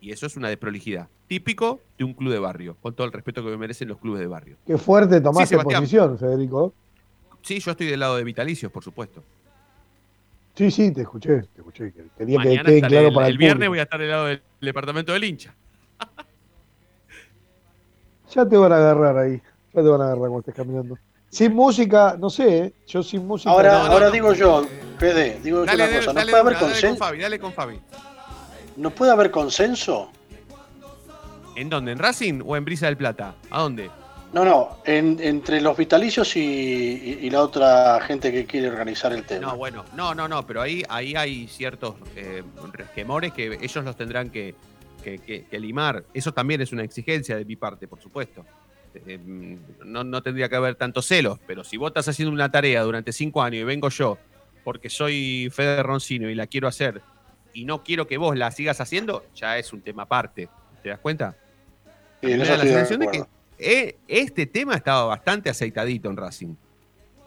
Y eso es una desprolijidad. Típico de un club de barrio. Con todo el respeto que me merecen los clubes de barrio. Qué fuerte Sí, tomaste Sebastián. posición, Federico. Sí, yo estoy del lado de vitalicios, por supuesto. Sí, sí, te escuché, te escuché. Quería que Mañana quede claro del- para el, el viernes público. voy a estar del lado del departamento del hincha. Ya te van a agarrar ahí. Ya te van a agarrar cuando estés caminando. Sin música, no sé, ¿eh? yo sin música. Ahora, no, no, ahora no. digo yo, Fede, digo yo Dale, una dale, cosa, ¿no dale, puede haber dale con consenso? Fabi, dale con Fabi. ¿No puede haber consenso? ¿En dónde? ¿En Racing o en Brisa del Plata? ¿A dónde? No, no, en- entre los vitalicios y, y- y la otra gente que quiere organizar el tema. No, bueno, no, no, no, pero ahí, ahí hay ciertos eh, resquemores que ellos los tendrán que, que- que- que limar. Eso también es una exigencia de mi parte, por supuesto. Eh, no, no tendría que haber tantos celos, pero si vos estás haciendo una tarea durante cinco años y vengo yo, porque soy Fede Roncino y la quiero hacer, y no quiero que vos la sigas haciendo, ya es un tema aparte. ¿Te das cuenta? Sí, A mí en me eso da la sensación de que eh, este tema estaba bastante aceitadito en Racing.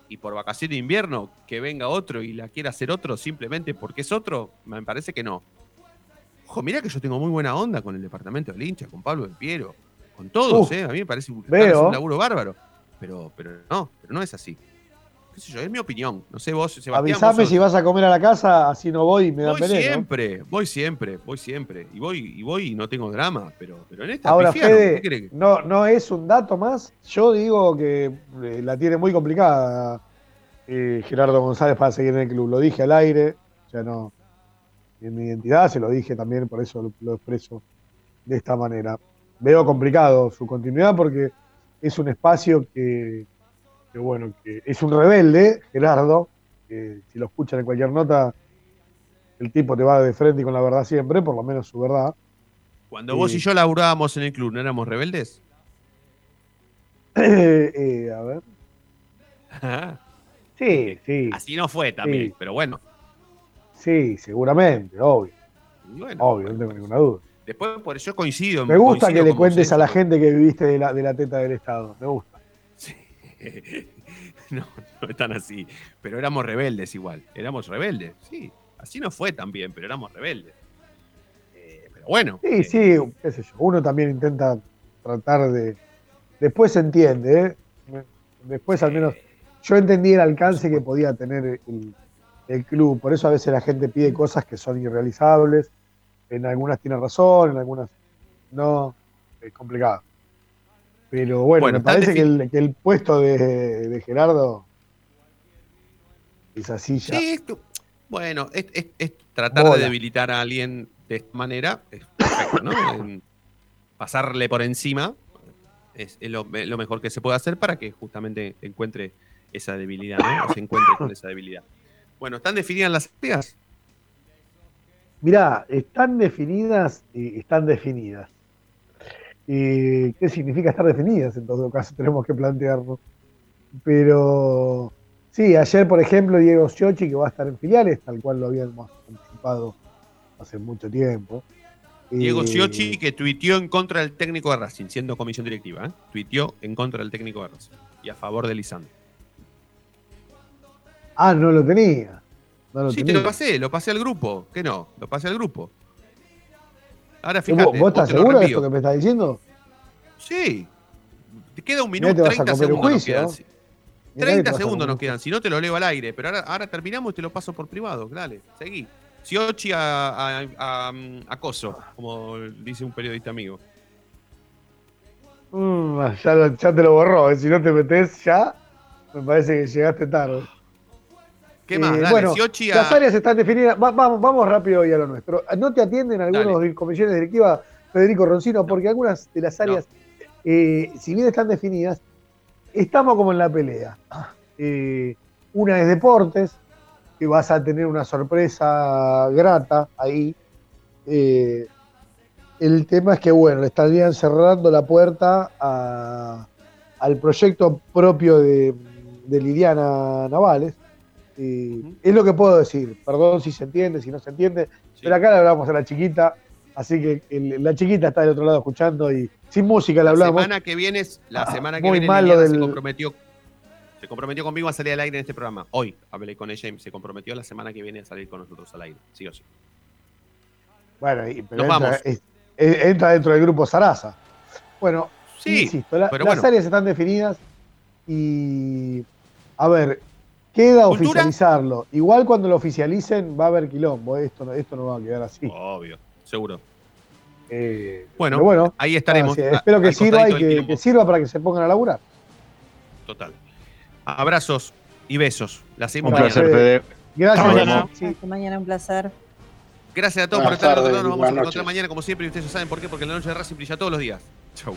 Y por vacaciones de invierno, que venga otro y la quiera hacer otro simplemente porque es otro, me parece que no. Ojo, mira que yo tengo muy buena onda con el departamento del hincha, con Pablo del Piero, con todos, Uf, ¿eh? A mí me parece un, veo. un laburo bárbaro. Pero, pero no, pero no es así. ¿Qué sé yo? Es mi opinión. No sé vos, Sebastián. Avisame si vas a comer a la casa, así no voy y me dan Voy veneno. siempre, voy siempre, voy siempre. Y voy, y voy y no tengo drama, pero, pero en esta Ahora, pifiaron, ¿qué Fede, querés que- no, no es un dato más. Yo digo que eh, la tiene muy complicada eh, Gerardo González para seguir en el club. Lo dije al aire. Ya no. en mi identidad, se lo dije también, por eso lo, lo expreso de esta manera. Veo complicado su continuidad porque es un espacio que, que, bueno, que es un rebelde, Gerardo, que si lo escuchan en cualquier nota, el tipo te va de frente y con la verdad siempre, por lo menos su verdad. Cuando vos y yo laburábamos en el club, ¿no éramos rebeldes? Eh, a ver. (laughs) Sí, sí. Así no fue también, Sí. pero bueno. Sí, seguramente, obvio. Bueno, Obvio, no tengo ninguna duda. Después, por eso coincido. Me gusta coincido que le cuentes a la gente que viviste de la, de la teta del Estado. Me gusta. (laughs) no, no es tan así. Pero éramos rebeldes igual. Éramos rebeldes, sí. Así no fue también, pero éramos rebeldes. Eh, pero bueno. Sí, sí, qué sé yo. Uno también intenta tratar de. Después se entiende, ¿eh? Después al menos. Yo entendí el alcance que podía tener el, el club. Por eso a veces la gente pide cosas que son irrealizables. En algunas tiene razón, en algunas no. Es complicado. Pero bueno, Bueno, me parece que el, que el puesto de, de Gerardo es así ya. Sí, bueno, es, es- es tratar Bola. de debilitar a alguien de esta manera es perfecto, ¿no? (coughs) En pasarle por encima es, lo, lo mejor que se puede hacer para que justamente encuentre esa debilidad, ¿no? O se encuentre con esa debilidad. Bueno, ¿están definidas las áreas? Mirá, están definidas, eh, están definidas. Eh, ¿Qué significa estar definidas? En todo caso, (laughs) tenemos que plantearlo. Pero sí, ayer, por ejemplo, Diego Siochi, que va a estar en filiales, tal cual lo habíamos anticipado hace mucho tiempo. Diego Eh, Sciocchi que tuiteó en contra del técnico de Racing, siendo comisión directiva, ¿eh? Tuiteó en contra del técnico de Racing y a favor de Lisandro. Ah, no lo tenía. No lo Sí, te lo pasé, lo pasé al grupo. ¿Qué no? Lo pasé al grupo. Ahora ¿Vos, fíjate. vos estás te lo seguro de esto que me estás diciendo? Sí. Te queda un minuto, te vas a 30 comer un segundos nos juicio, quedan. ¿no? sí. Mirá que te 30 vas a segundos nos quedan. Si no, te lo leo al aire. Pero ahora, ahora terminamos y te lo paso por privado. Dale, seguí. Siochi a, a, a, a Coso, como dice un periodista amigo. Mm, ya, ya te lo borró. eh. Si no te metes ya, me parece que llegaste tarde. ¿Qué más? Eh, Dale, bueno, a- las áreas están definidas. Va- vamos, vamos rápido y a lo nuestro. ¿No te atienden algunos de comisiones directivas, Federico Roncino? Porque algunas de las áreas, eh, si bien están definidas, estamos como en la pelea. Eh, una es deportes, que vas a tener una sorpresa grata ahí. Eh, el tema es que, bueno, le estarían cerrando la puerta a- al proyecto propio de, de Liliana Navales. Es lo que puedo decir. Perdón si se entiende, si no se entiende. Pero acá le hablamos a la chiquita. Así que el- la chiquita está del otro lado escuchando y sin música le La hablamos. semana que viene, la semana que muy viene mal se comprometió. Se comprometió conmigo a salir al aire en este programa. Hoy hablé con ella y se comprometió la semana que viene a salir con nosotros al aire. Sí o sí. Bueno, y- pero Nos entra, vamos. es- entra dentro del grupo Sarasa. Bueno, Sí, insisto, la- pero las bueno. áreas están definidas y a ver, queda ¿Cultura? oficializarlo. Igual cuando lo oficialicen va a haber quilombo, esto no, esto no va a quedar así. Obvio, seguro. Eh, Bueno, bueno, ahí estaremos. ah, sí, espero que sirva y que, que sirva para que se pongan a laburar. Total. Abrazos y besos. La seguimos Un mañana. placer, Fede. Gracias, mañana. Sí. Hasta mañana, un placer. Gracias a todos Buenas por estar lado. Nos vamos a encontrar noches. mañana, como siempre, y ustedes ya saben por qué, porque la noche de Racing brilla todos los días. Chau.